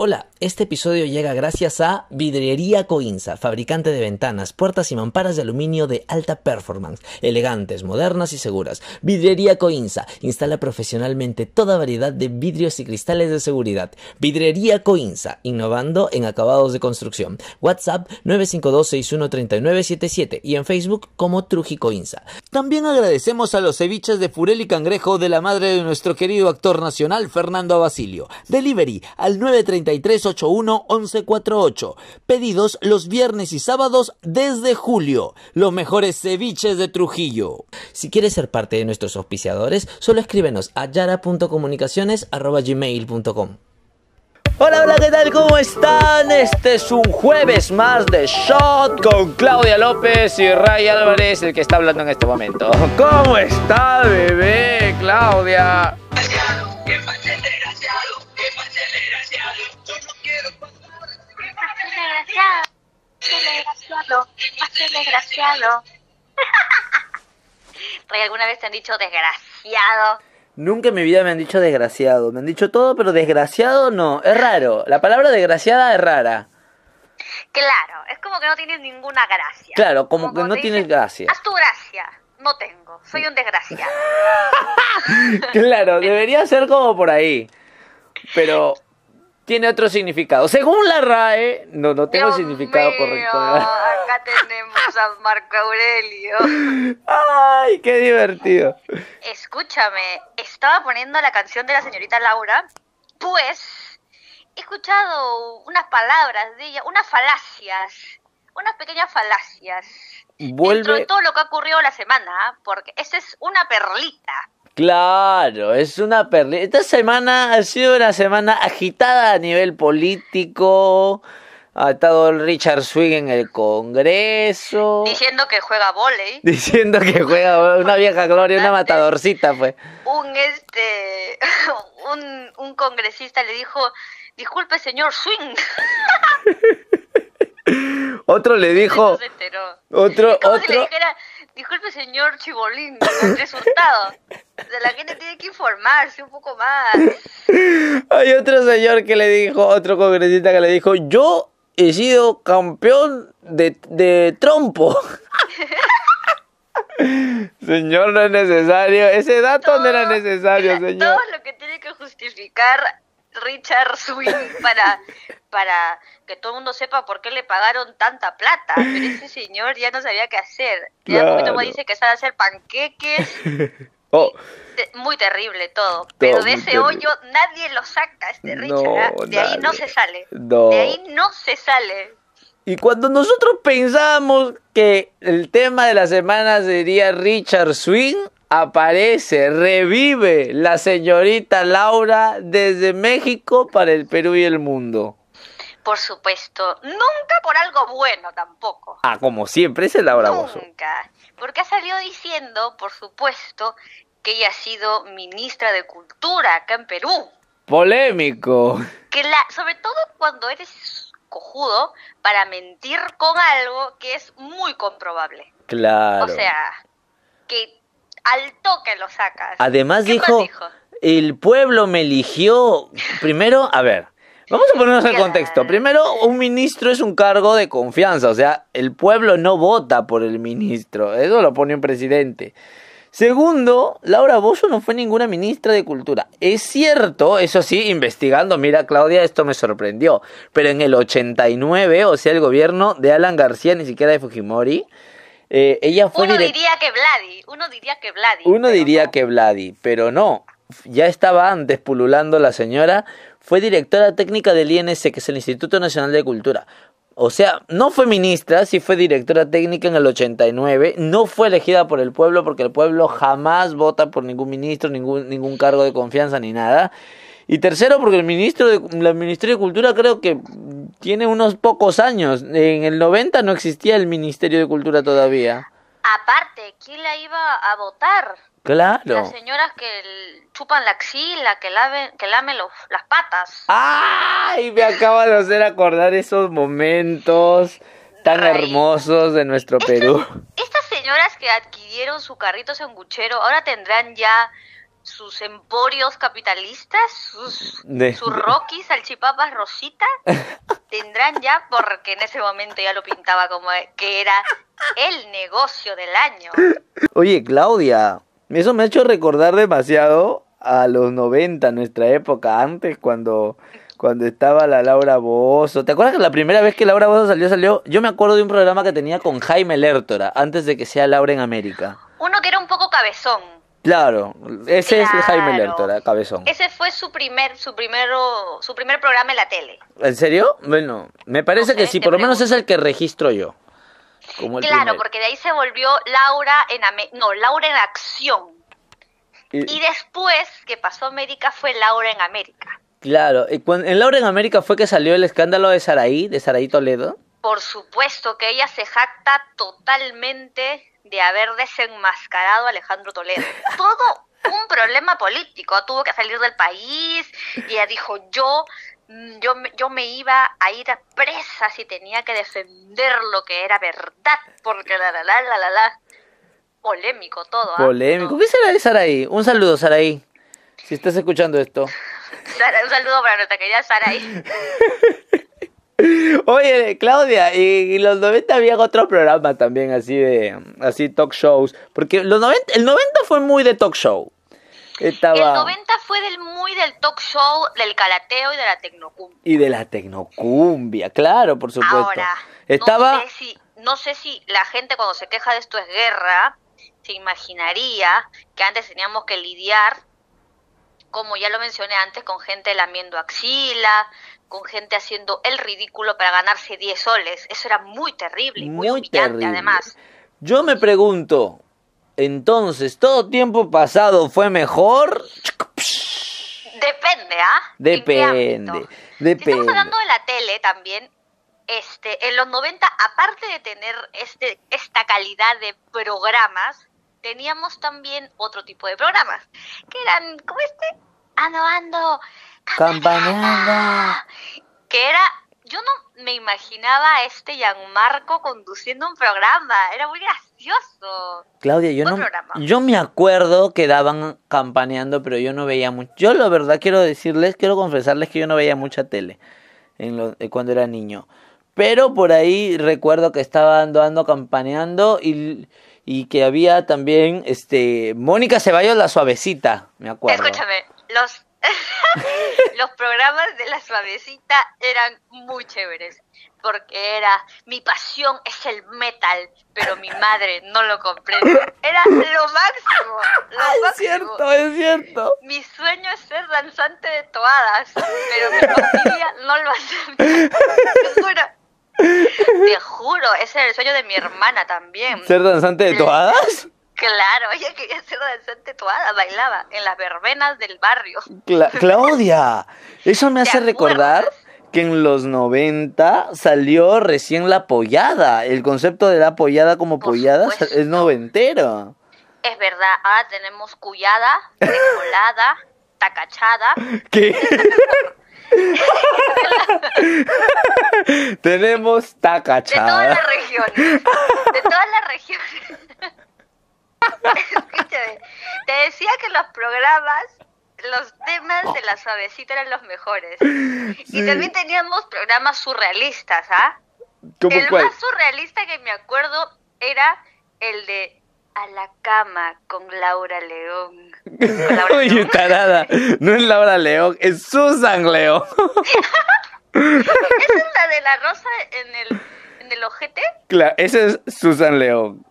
Hola, este episodio llega gracias a Vidriería Coinza, fabricante de ventanas, puertas y mamparas de aluminio de alta performance, elegantes, modernas y seguras. Vidriería Coinza instala profesionalmente toda variedad de vidrios y cristales de seguridad. Vidriería Coinza, innovando en acabados de construcción. WhatsApp 952-613977 y en Facebook como Truji Coinza. También agradecemos a los ceviches de Furel y Cangrejo de la madre de nuestro querido actor nacional Fernando Basilio. Delivery al 930 3381 1148. Pedidos los viernes y sábados desde julio. Los mejores ceviches de Trujillo. Si quieres ser parte de nuestros auspiciadores, solo escríbenos a yara.comunicaciones.gmail.com Hola, hola, ¿qué tal? ¿Cómo están? Este es un jueves más de Shot con Claudia López y Ray Álvarez, el que está hablando en este momento. ¿Cómo está, bebé, Claudia? Desgraciado, más desgraciado. ¿alguna vez te han dicho desgraciado? Nunca en mi vida me han dicho desgraciado. Me han dicho todo, pero desgraciado no. Es raro. La palabra desgraciada es rara. Claro, es como que no tienes ninguna gracia. Claro, como, que no tienes gracia. Haz tu gracia. No tengo. Soy un desgraciado. claro, debería ser como por ahí. Pero tiene otro significado. Según la RAE, no, no tengo significado correcto. Acá tenemos a Marco Aurelio. Ay, qué divertido. Escúchame, estaba poniendo la canción de la señorita Laura, pues he escuchado unas palabras de ella, unas falacias, unas pequeñas falacias. Vuelve... Dentro de todo lo que ha ocurrido la semana, porque esa es una perlita. Claro, es una perlita. Esta semana ha sido una semana agitada a nivel político. Ha estado Richard Swing en el Congreso. Diciendo que juega volei. Diciendo que juega una vieja gloria, una matadorcita, pues. Un este un, un congresista le dijo, "Disculpe, señor Swing." otro le dijo Otro otro le dijera, "Disculpe, señor Chibolín, resultado." la gente tiene que informarse un poco más. Hay otro señor que le dijo, otro congresista que le dijo, yo he sido campeón de, de trompo. señor, no es necesario. Ese dato no era necesario, señor. Todo lo que tiene que justificar Richard Swing para, para que todo el mundo sepa por qué le pagaron tanta plata. Pero ese señor ya no sabía qué hacer. Ya poquito más dice que sabe hacer panqueques. Oh. Muy terrible todo. Pero de ese hoyo nadie lo saca, este Richard. de ahí no se sale. De ahí no se sale. Y cuando nosotros pensábamos que el tema de la semana sería Richard Swing, aparece, revive la señorita Laura desde México para el Perú y el mundo. Por supuesto, nunca por algo bueno tampoco. Ah, como siempre, ese es Laura Bozo. Nunca porque ha salido diciendo, por supuesto, que ella ha sido ministra de Cultura acá en Perú. Polémico. Que la, sobre todo cuando eres cojudo para mentir con algo que es muy comprobable. Claro. O sea, que al toque lo sacas. Además dijo, dijo, el pueblo me eligió. Primero, a ver, Vamos a ponernos en contexto. Primero, un ministro es un cargo de confianza, o sea, el pueblo no vota por el ministro, eso lo pone un presidente. Segundo, Laura Bozo no fue ninguna ministra de Cultura. Es cierto, eso sí, investigando, mira Claudia, esto me sorprendió, pero en el 89, o sea, el gobierno de Alan García, ni siquiera de Fujimori, eh, ella fue... Uno diría que Vladi, uno diría que Vladi. Uno diría que Vladi, pero no, ya estaba antes pululando la señora fue directora técnica del INS, que es el Instituto Nacional de Cultura. O sea, no fue ministra, sí fue directora técnica en el 89, no fue elegida por el pueblo porque el pueblo jamás vota por ningún ministro, ningún, ningún cargo de confianza ni nada. Y tercero, porque el ministro de la Ministerio de Cultura creo que tiene unos pocos años. En el 90 no existía el Ministerio de Cultura todavía. Aparte, ¿quién la iba a votar? Claro. Las señoras que chupan la axila, que, laven, que lamen los, las patas. ¡Ay! Me acaba de hacer acordar esos momentos tan hermosos de nuestro Perú. Estas señoras que adquirieron su carrito sanguchero ahora tendrán ya sus emporios capitalistas, sus, De- sus Rocky, salchipapas, Rosita, tendrán ya, porque en ese momento ya lo pintaba como que era el negocio del año. Oye, Claudia, eso me ha hecho recordar demasiado a los 90, nuestra época, antes cuando, cuando estaba la Laura Bozo. ¿Te acuerdas que la primera vez que Laura Bozo salió, salió? Yo me acuerdo de un programa que tenía con Jaime Lertora, antes de que sea Laura en América. Uno que era un poco cabezón. Claro, ese es Jaime. Lertora, cabezón. Ese fue su primer, su primero, su primer programa en la tele. ¿En serio? Bueno, me parece No que sí, por lo menos es el que registro yo. Como el Claro, porque de ahí se volvió Laura en Ame- no, Laura en acción. Y- Y después que pasó América fue Laura en América. Claro, y cuan- en Laura en América fue que salió el escándalo de Saraí, de Saraí Toledo. Por supuesto que ella se jacta totalmente de haber desenmascarado a Alejandro Toledo. Todo un problema político. Tuvo que salir del país y ella dijo yo, yo, me- yo me iba a ir a presa si tenía que defender lo que era verdad, porque la la la la la la. Polémico todo. ¿ah? Polémico. ¿Qué será de Saraí? Un saludo, Saraí. Si estás escuchando esto. Sara- un saludo para nuestra querida Saraí. Oye, Claudia, y, y los 90 había otro programa también así de así talk shows, porque los 90 el 90 fue muy de talk show. Estaba El 90 fue del muy del talk show, del calateo y de la tecnocumbia. y de la tecnocumbia, claro, por supuesto. Ahora, Estaba no sé, si, no sé si la gente cuando se queja de esto es guerra, se imaginaría que antes teníamos que lidiar, como ya lo mencioné antes, con gente lamiendo axila, con gente haciendo el ridículo para ganarse 10 soles. Eso era muy terrible muy, Muy humillante terrible. además. Yo me pregunto, entonces, ¿todo tiempo pasado fue mejor? Depende, ¿ah? ¿En qué Depende? Si depende. estamos hablando de la tele también, este, en los 90, aparte de tener este, esta calidad de programas, teníamos también otro tipo de programas, que eran, como este, ando, ando, Campaneando. que era, yo no me imaginaba a este Gianmarco conduciendo un programa, era muy gracioso. Claudia, yo no, programa. yo me acuerdo que daban campaneando, pero yo no veía mucho. Yo la verdad quiero decirles, quiero confesarles que yo no veía mucha tele en lo- eh, cuando era niño. Pero por ahí recuerdo que estaba ando, ando campaneando y, y que había también este Mónica Ceballos la suavecita, me acuerdo. Escúchame, los, los programas de la suavecita eran muy chéveres, porque era, mi pasión es el metal, pero mi madre no lo comprende. Era lo máximo, lo Ah, es máximo. cierto, es cierto. Mi sueño es ser danzante de toadas, pero mi familia no lo acepta. Te juro. Te juro, ese era el sueño de mi hermana también. ¿Ser danzante de toadas? Claro, ella quería ser danzante toada, bailaba en las verbenas del barrio. Cla- Claudia, eso me ¿Te hace recordar que en los 90 salió recién la pollada. El concepto de la pollada como Por pollada supuesto. es noventero. Es verdad, ahora tenemos cuyada, recolada, tacachada. ¿Qué? Tenemos De todas tacachada. las regiones. De todas las regiones. Escúchame, te decía que los programas, los temas de la suavecita eran los mejores. Sí. Y también teníamos programas surrealistas, ¿ah? ¿Cómo El cuál? más surrealista que me acuerdo era el de A la cama con Laura León. Con Laura Oye, tarada. No es Laura León, es Susan León. ¿Esa es la de la rosa en el, en el ojete? Claro, esa es Susan León.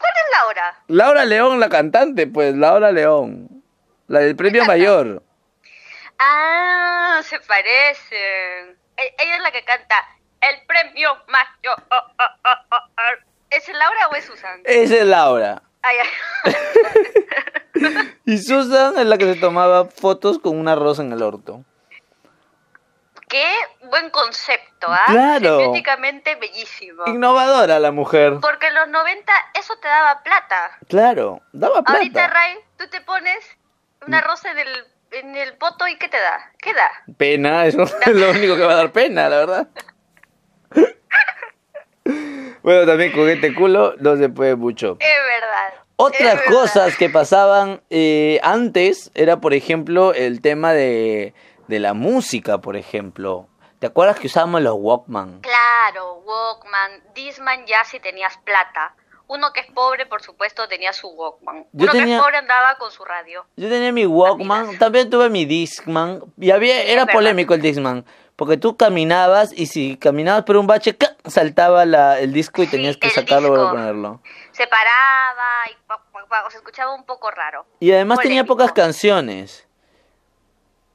¿Y cuál es Laura? Laura León, la cantante, pues, Laura León. La del premio mayor. Ah, se parecen. E- Ella es la que canta El premio mayor. ¿Es Laura o es Susan? Esa es Laura. Ay, ay. Y Susan es la que se tomaba fotos con una rosa en el orto. Buen concepto, ¿ah? Claro. Semióticamente bellísimo. Innovadora la mujer. Porque en los 90 eso te daba plata. Claro, daba Ahorita, plata. Ray, tú te pones una rosa en el, en el poto y ¿qué te da? ¿Qué da? Pena, eso es lo único que va a dar pena, la verdad. Bueno, también con este culo no se puede mucho. Es verdad. Otras cosas que pasaban eh, antes era, por ejemplo, el tema de, de la música, por ejemplo. ¿Te acuerdas que usábamos los Walkman? Claro, Walkman, Disman ya si tenías plata. Uno que es pobre, por supuesto, tenía su Walkman. Yo Uno que es pobre andaba con su radio. Yo tenía mi Walkman, Amigas. también tuve mi Discman, y había, era polémico el Discman, porque tú caminabas y si caminabas por un bache, ¡ca! saltaba la, el disco y Sí, tenías que sacarlo y volver a disco. ponerlo. Se paraba y pa- pa- pa- se escuchaba un poco raro. Y además tenía pocas canciones.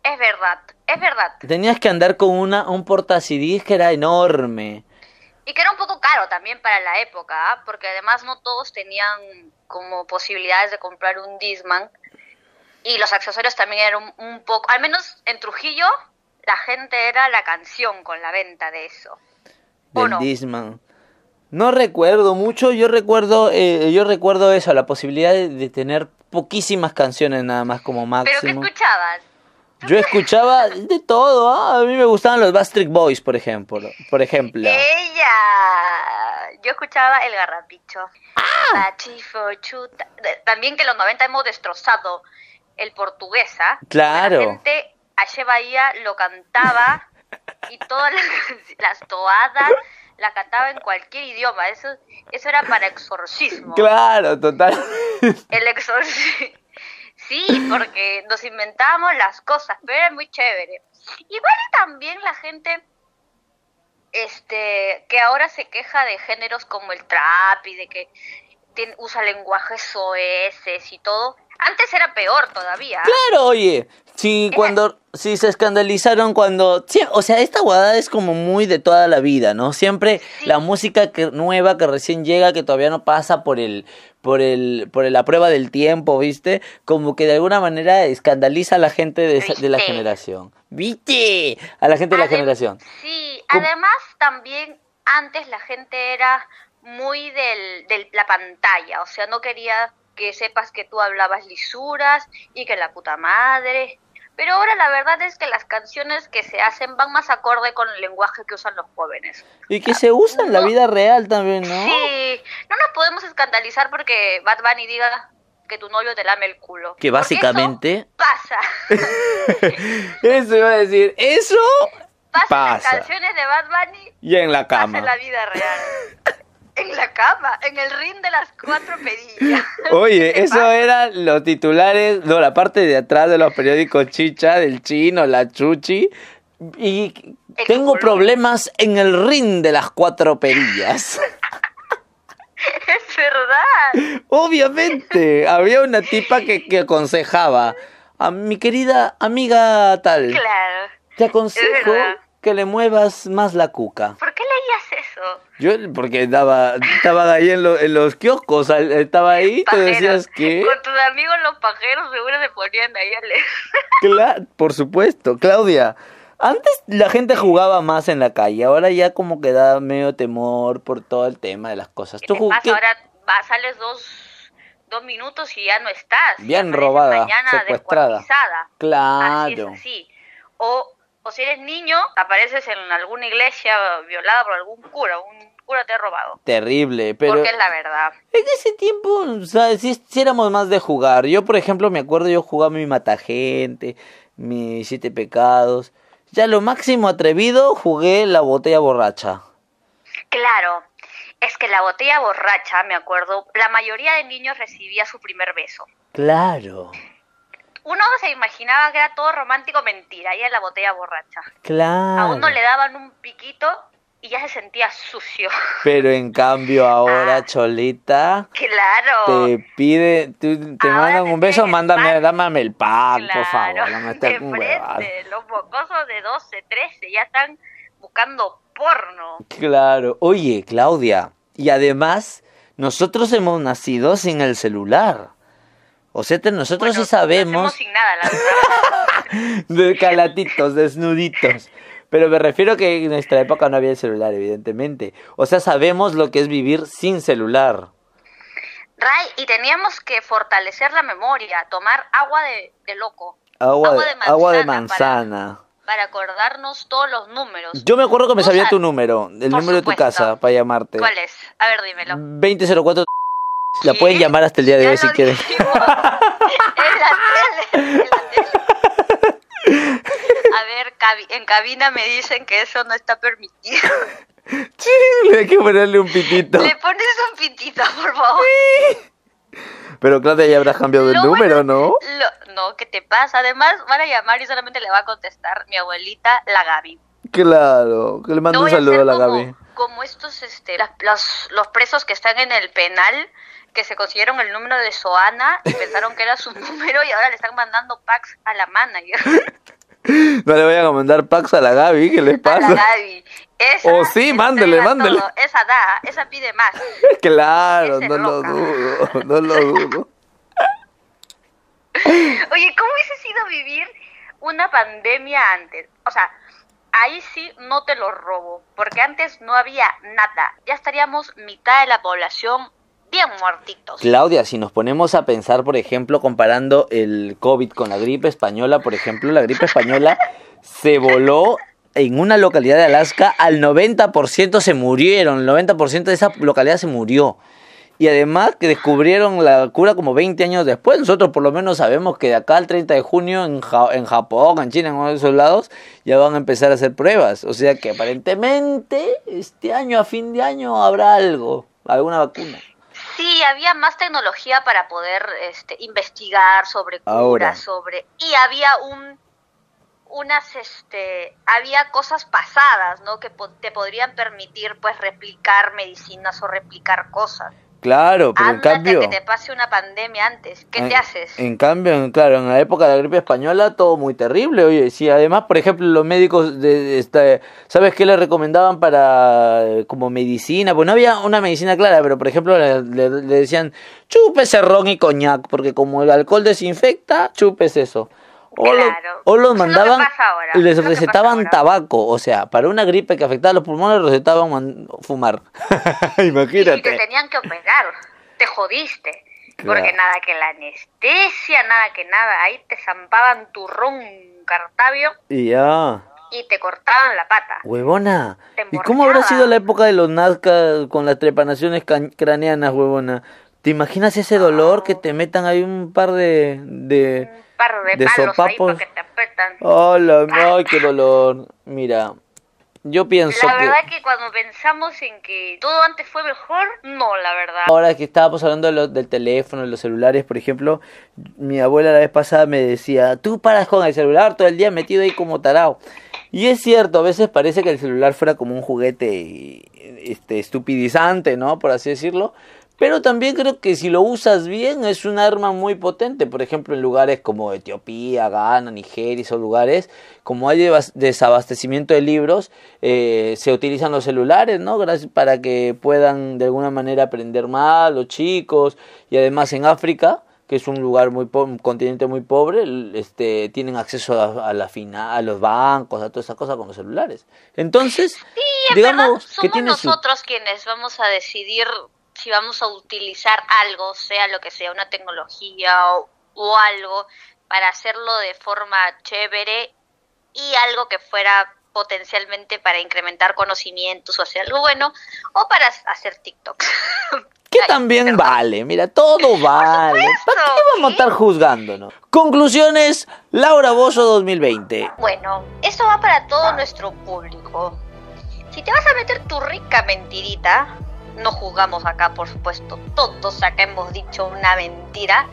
Es verdad, es verdad. Tenías que andar con una, un porta CDs que era enorme. Y que era un poco caro también para la época, ¿ah? porque además no todos tenían como posibilidades de comprar un Disman. Y los accesorios también eran un, un poco, al menos en Trujillo, la gente era la canción con la venta de eso. ¿O del no? Discman. No recuerdo mucho, yo recuerdo, eh, yo recuerdo eso, la posibilidad de, de tener poquísimas canciones nada más como ¿Pero qué máximo. escuchabas? Yo escuchaba de todo, ¿ah? a mí me gustaban los Bastric Boys, por ejemplo, por ejemplo. Ella. Yo escuchaba el garrapicho. Ah. Pachifo, chuta. También que en los 90 hemos destrozado el portuguesa. Claro. La gente Bahía lo cantaba y todas las, las toadas la cantaba en cualquier idioma. Eso, eso era para exorcismo. Claro, total. El exorcismo. Sí, porque nos inventábamos las cosas, pero era muy chévere. Igual y también la gente este que ahora se queja de géneros como el trap y de que usa lenguajes soeces y todo. Antes era peor todavía. Claro, oye, si cuando, si se escandalizaron cuando, sí, o sea, esta guada es como muy de toda la vida, ¿no? Siempre Sí. la música que, nueva que recién llega, que todavía no pasa por el, por el, por la prueba del tiempo, ¿viste? Como que de alguna manera escandaliza a la gente de, esa- de la generación. ¿Viste? A la gente de la generación. Sí, ¿Cómo? además también antes la gente era muy del, de la pantalla, o sea, no quería que sepas que tú hablabas lisuras y que la puta madre. Pero ahora la verdad es que las canciones que se hacen van más acorde con el lenguaje que usan los jóvenes. Y que se usa en la No. vida real también, ¿no? Sí, no nos podemos escandalizar porque Bad Bunny diga que tu novio te lame el culo. Que básicamente... eso pasa. Eso iba a decir, eso Pasa, en las Pasa. canciones de Bad Bunny y en la pasa cama. en la vida real. En la cama, en el ring de las cuatro pedillas. Oye, ¿Qué te eso pasa? eran los titulares, no, la parte de atrás de los periódicos Chicha, del chino, la chuchi. Y El tengo problemas en el ring de las cuatro perillas. Es verdad. Obviamente, había una tipa que, que aconsejaba a mi querida amiga tal. Claro. Te aconsejo que le muevas más la cuca. ¿Por qué leías? Yo, porque estaba, estaba ahí en, lo- en los kioscos, estaba ahí, te Pajeros. decías que... Con tus amigos los pajeros seguro se ponían ahí a leer. Cla- por supuesto, Claudia. Antes la gente jugaba más en la calle, ahora ya como que da medio temor por todo el tema de las cosas. ¿Qué ¿Tú te pasa? qué- Ahora va, sales dos, dos minutos y ya no estás. Bien robada, mañana secuestrada. descuartizada. Así Claro. es así. O, o si eres niño, apareces en alguna iglesia violada por algún cura. Un cura te ha robado. Terrible, pero Porque es la verdad. en ese tiempo, o sea, sí, sí éramos más de jugar. Yo, por ejemplo, me acuerdo, yo jugaba mi Matagente, mi Siete Pecados. Ya lo máximo atrevido jugué la botella borracha. Claro. Es que la botella borracha, me acuerdo, la mayoría de niños recibía su primer beso. Claro, Uno se imaginaba que era todo romántico, mentira, y era la botella borracha. claro. A uno le daban un piquito y ya se sentía sucio. Pero en cambio ahora, Ah. Cholita, Claro. te pide, tú- te Ahora mandan te un beso, mándame, dame el pack, por favor, no me estés los mocosos de 12, 13 ya están buscando porno. Claro, oye, Claudia, y además, nosotros hemos nacido sin el celular. O sea, te- nosotros Bueno, sí sabemos sin nada, la verdad. de calatitos, desnuditos. Pero me refiero que en nuestra época no había el celular, evidentemente. O sea, sabemos lo que es vivir sin celular. Ray, y teníamos que fortalecer la memoria, tomar agua de, de loco. Agua, Agua de, de agua de manzana. Para acordarnos todos los números. Yo me acuerdo que me sabía sa- tu número, el número de tu casa para llamarte. ¿Cuál es? A ver, dímelo. 2004 La ¿Qué? pueden llamar hasta el día de Ya hoy si quieren. En la tele, en la tele. A ver, cabi- en cabina me dicen que eso no está permitido. Ching, hay que ponerle un pitito. Le pones un pitito, por favor. Pero Claudia ya habrá cambiado el número, bueno- ¿no? Lo- no, ¿qué te pasa? Además, van a llamar y solamente le va a contestar mi abuelita, la Gaby. Claro, que le mando No un a saludo a la como, Gaby. como estos, este, las- los, los presos que están en el penal, que se consiguieron el número de Soana y pensaron que era su número y ahora le están mandando packs a la manager, No le vayan a mandar packs a la Gaby, ¿qué les a la pasa? Gaby. Esa Oh, sí, mándele, mándele. todo, Esa da, esa pide más. Claro, Ese no lo dudo, no lo dudo. Oye, ¿cómo hubiese sido vivir una pandemia antes? O sea, ahí sí no te lo robo, porque antes no había nada. Ya estaríamos mitad de la población muertitos. Claudia, si nos ponemos a pensar, por ejemplo, comparando el COVID con la gripe española, por ejemplo, la gripe española se voló en una localidad de Alaska, al 90% se murieron, el 90% de esa localidad se murió. Y además que descubrieron la cura como 20 años después. Nosotros por lo menos sabemos que de acá al 30 de junio en Japón, en China, en uno de esos lados, ya van a empezar a hacer pruebas. O sea que aparentemente este año, a fin de año, habrá algo, alguna vacuna. Sí, había más tecnología para poder este, investigar sobre curas, Ahora. sobre y había un unas este había cosas pasadas, ¿no? Que po- te podrían permitir pues replicar medicinas o replicar cosas. Claro, pero en cambio... que te pase una pandemia antes. ¿Qué en, te haces? En cambio, en- claro, en la época de la gripe española todo muy terrible, oye, sí, además, por ejemplo, los médicos de, de esta- ¿sabes qué le recomendaban para como medicina? Pues no había una medicina clara, pero por ejemplo le, le- le decían, chúpese ron y coñac, porque como el alcohol desinfecta, chupes eso. O, lo- Claro. o los lo mandaban, les lo pasa recetaban tabaco, o sea, para una gripe que afectaba los pulmones, recetaban fumar. Y Imagínate. te tenían que operar. Te jodiste. Claro. Porque nada que la anestesia, nada que nada. Ahí te zampaban tu ron cartabio Y ya. y te cortaban la pata. Huevona. ¿Y cómo habrá sido la época de los Nazca con las trepanaciones craneanas, huevona? ¿Te imaginas ese dolor que te metan ahí un par de... de... Un par de, de palos ahí sopapos. para que te apretan. ¡Hola! ¡Ay, qué dolor! Mira, yo pienso La que... verdad que cuando pensamos en que todo antes fue mejor, no, la verdad. Ahora que estábamos hablando de lo- del teléfono, de los celulares, por ejemplo, mi abuela la vez pasada me decía, tú paras con el celular todo el día metido ahí como tarao. Y es cierto, a veces parece que el celular fuera como un juguete este, estupidizante, ¿no? Por así decirlo. Pero también creo que si lo usas bien es un arma muy potente. Por ejemplo, en lugares como Etiopía, Ghana, Nigeria, esos lugares, como hay desabastecimiento de libros, eh, se utilizan los celulares, ¿no? Gracias para que puedan de alguna manera aprender más los chicos. Y además en África, que es un lugar muy po- un continente muy pobre, este, tienen acceso a, a la fina, a los bancos, a todas esas cosas con los celulares. Entonces, Sí, digamos verdad, que somos su nosotros quienes vamos a decidir si vamos a utilizar algo, sea lo que sea, una tecnología o, o algo, para hacerlo de forma chévere y algo que fuera potencialmente para incrementar conocimientos o hacer algo bueno, o para hacer TikTok. Que también vale, mira, todo vale. ¿Para qué vamos a estar juzgándonos? Conclusiones, Laura Bozo 2020. Bueno, esto va para todo nuestro público. Si te vas a meter tu rica mentirita, no juzgamos acá, por supuesto. Todos acá hemos dicho una mentira.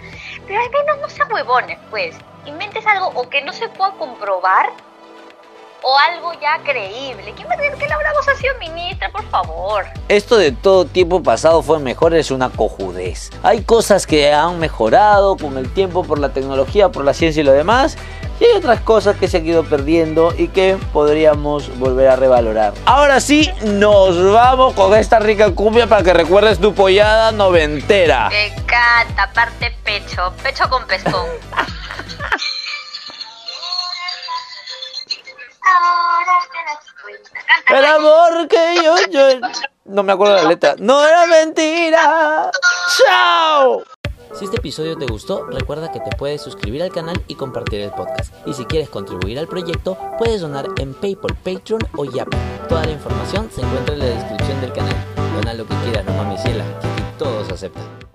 Pero al menos no sean huevones, pues. Inventes algo o que no se pueda comprobar o algo ya creíble. ¿Quién va a creer que Laura Bozo ha sido ministra, por favor? Esto de todo tiempo pasado fue mejor es una cojudez. Hay cosas que han mejorado con el tiempo por la tecnología, por la ciencia y lo demás. Y hay otras cosas que se han ido perdiendo y que podríamos volver a revalorar. Ahora sí, nos vamos con esta rica cumbia para que recuerdes tu pollada noventera. Me encanta, parte pecho, pecho con. Canta, El amor que yo, yo... No me acuerdo la letra. No era mentira. ¡Chao! Si este episodio te gustó, recuerda que te puedes suscribir al canal y compartir el podcast. Y si quieres contribuir al proyecto, puedes donar en PayPal, Patreon o Yapi. Toda la información se encuentra en la descripción del canal. Dona lo que quieras, no mames ciela, todos aceptan.